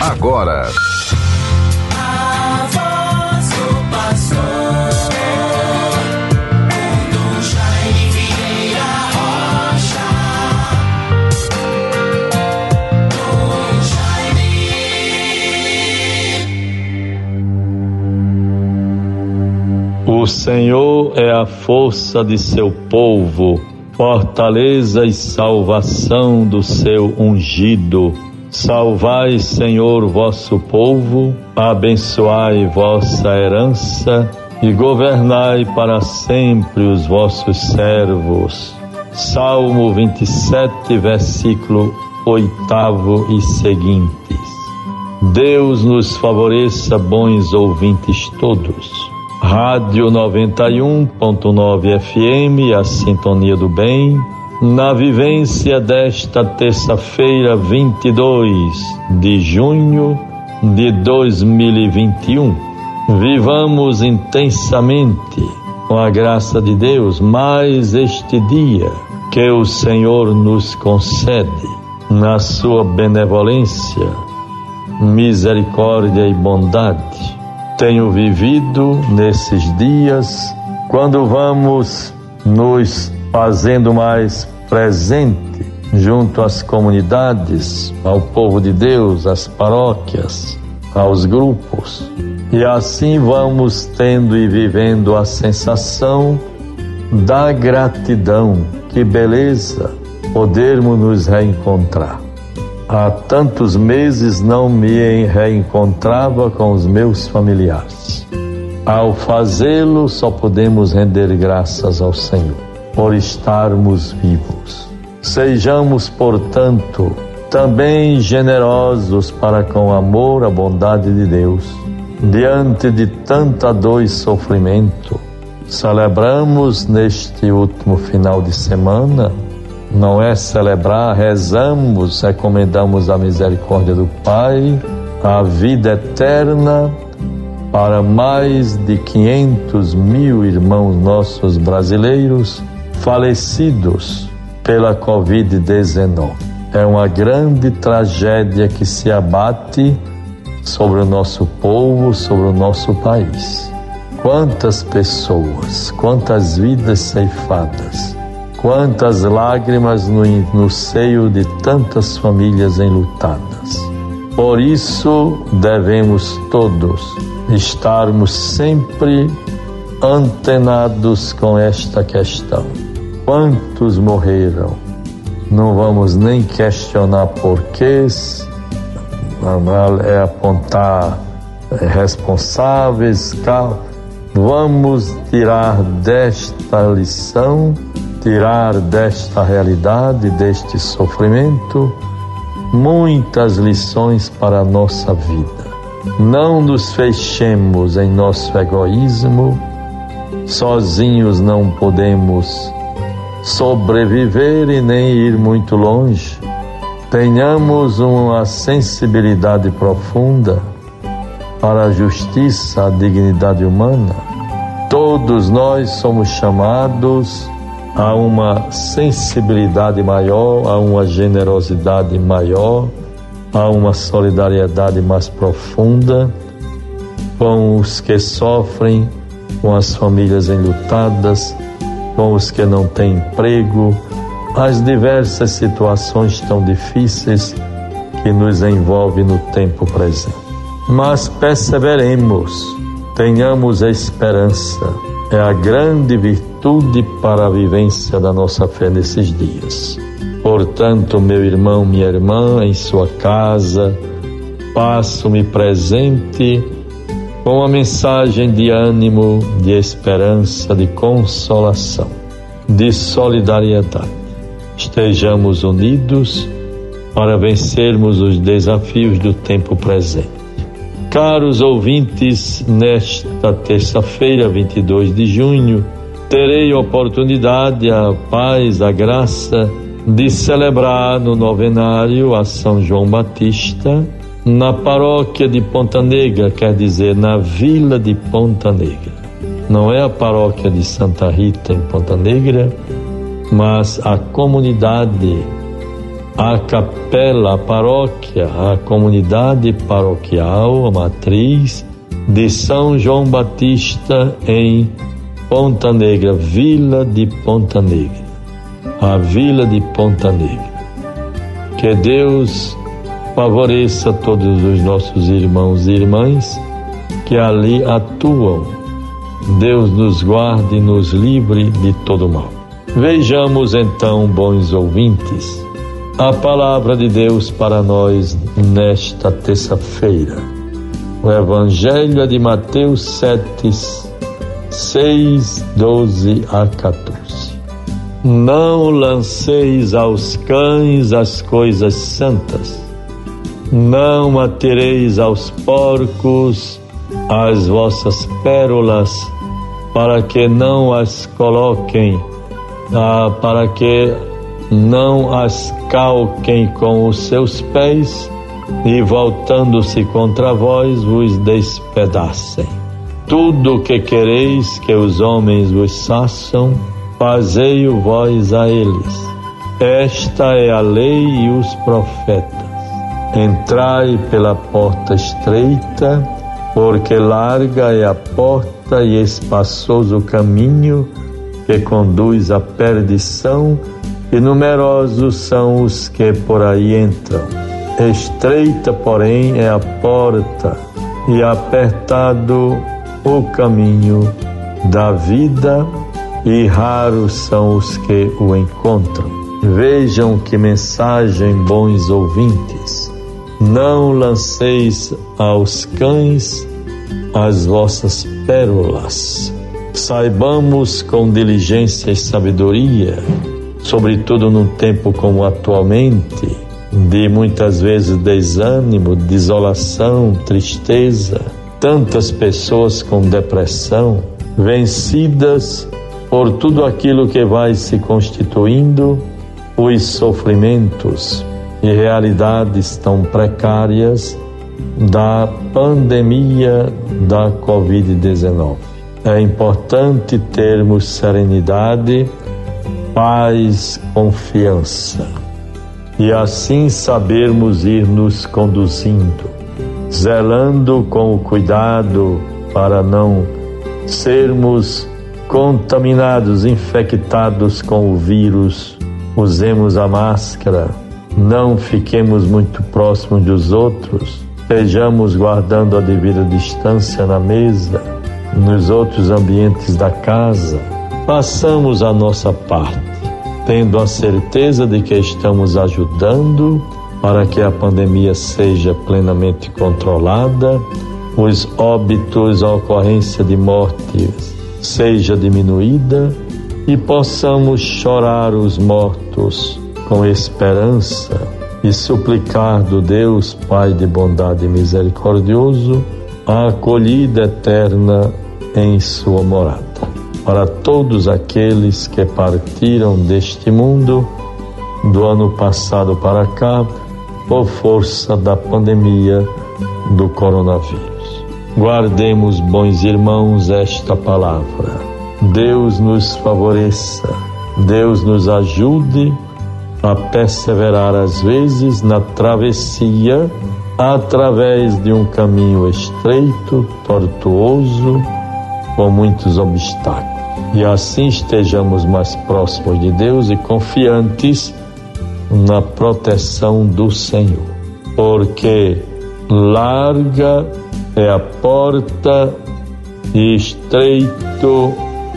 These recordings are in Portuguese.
agora. O Senhor é a força de seu povo, fortaleza e salvação do seu ungido. Salvai, Senhor, vosso povo, abençoai vossa herança e governai para sempre os vossos servos. Salmo 27, versículo 8 e seguintes. Deus nos favoreça, bons ouvintes todos. Rádio 91.9 FM, a sintonia do bem na vivência desta terça-feira, 22 de junho de 2021. Vivamos intensamente, com a graça de Deus, mais este dia que o Senhor nos concede, na sua benevolência, misericórdia e bondade. Tenho vivido nesses dias quando vamos nos fazendo mais presente junto às comunidades, ao povo de Deus, às paróquias, aos grupos. E assim vamos tendo e vivendo a sensação da gratidão. Que beleza podermos nos reencontrar. Há tantos meses não me reencontrava com os meus familiares. Ao fazê-lo, só podemos render graças ao Senhor por estarmos vivos. Sejamos, portanto, também generosos para com o amor, a bondade de Deus. Diante de tanta dor e sofrimento, celebramos neste último final de semana, não é celebrar, rezamos, recomendamos a misericórdia do Pai, a vida eterna para mais de 500 mil irmãos nossos brasileiros falecidos pela Covid-19. É uma grande tragédia que se abate sobre o nosso povo, sobre o nosso país. Quantas pessoas, quantas vidas ceifadas, quantas lágrimas no, no seio de tantas famílias enlutadas. Por isso devemos todos estarmos sempre antenados com esta questão quantos morreram. Não vamos nem questionar porquês, é apontar é, responsáveis, vamos tirar desta lição, tirar desta realidade, deste sofrimento, muitas lições para a nossa vida. Não nos fechemos em nosso egoísmo, sozinhos não podemos sobreviver e nem ir muito longe. Tenhamos uma sensibilidade profunda para a justiça, a dignidade humana. Todos nós somos chamados a uma sensibilidade maior, a uma generosidade maior, a uma solidariedade mais profunda com os que sofrem, com as famílias enlutadas, com os que não têm emprego, as diversas situações tão difíceis que nos envolvem no tempo presente. Mas perseveremos, tenhamos esperança, é a grande virtude para a vivência da nossa fé nesses dias. Portanto, meu irmão, minha irmã, em sua casa, passo-me presente com a mensagem de ânimo, de esperança, de consolação, de solidariedade. Estejamos unidos para vencermos os desafios do tempo presente. Caros ouvintes, nesta terça-feira, 22 de junho, terei oportunidade, a paz, a graça de celebrar no novenário a São João Batista na paróquia de Ponta Negra, quer dizer, na vila de Ponta Negra. Não é a paróquia de Santa Rita em Ponta Negra, mas a comunidade a capela, a paróquia, a comunidade paroquial, a matriz de São João Batista em Ponta Negra, Vila de Ponta Negra. A Vila de Ponta Negra. Que Deus favoreça todos os nossos irmãos e irmãs que ali atuam. Deus nos guarde e nos livre de todo mal. Vejamos então, bons ouvintes, a palavra de Deus para nós nesta terça-feira. O Evangelho é de Mateus 7, 6, 12 a 14. Não lanceis aos cães as coisas santas, não atereis aos porcos as vossas pérolas, para que não as coloquem, ah, para que não as calquem com os seus pés e voltando-se contra vós vos despedacem. Tudo o que quereis que os homens vos façam, fazei-o vós a eles. Esta é a lei e os profetas. Entrai pela porta estreita, porque larga é a porta e espaçoso o caminho que conduz à perdição e numerosos são os que por aí entram. Estreita, porém, é a porta e apertado o caminho da vida, e raros são os que o encontram. Vejam que mensagem, bons ouvintes. Não lanceis aos cães as vossas pérolas. Saibamos com diligência e sabedoria sobretudo num tempo como atualmente, de muitas vezes desânimo, desolação, tristeza, tantas pessoas com depressão, vencidas por tudo aquilo que vai se constituindo, os sofrimentos e realidades tão precárias da pandemia da Covid-19. É importante termos serenidade paz, confiança. E assim sabermos ir nos conduzindo, zelando com o cuidado para não sermos contaminados, infectados com o vírus. Usemos a máscara, não fiquemos muito próximos dos outros, estejamos guardando a devida distância na mesa, nos outros ambientes da casa. Façamos a nossa parte, tendo a certeza de que estamos ajudando para que a pandemia seja plenamente controlada, os óbitos, a ocorrência de mortes seja diminuída e possamos chorar os mortos com esperança e suplicar do Deus Pai de bondade e misericordioso a acolhida eterna em sua morada para todos aqueles que partiram deste mundo do ano passado para cá por força da pandemia do coronavírus. Guardemos, bons irmãos, esta palavra. Deus nos favoreça, Deus nos ajude a perseverar às vezes na travessia através de um caminho estreito, tortuoso, com muitos obstáculos e assim estejamos mais próximos de Deus e confiantes na proteção do Senhor. Porque larga é a porta e estreito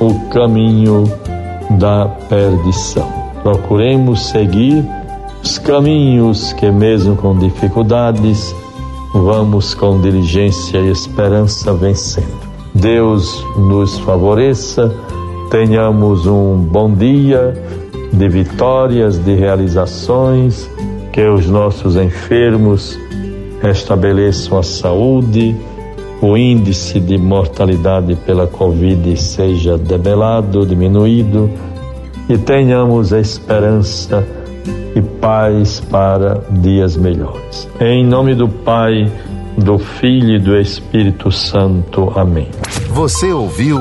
o caminho da perdição. Procuremos seguir os caminhos que, mesmo com dificuldades, vamos com diligência e esperança vencendo. Deus nos favoreça tenhamos um bom dia de vitórias, de realizações, que os nossos enfermos restabeleçam a saúde, o índice de mortalidade pela Covid seja debelado, diminuído e tenhamos esperança e paz para dias melhores. Em nome do Pai, do Filho e do Espírito Santo. Amém. Você ouviu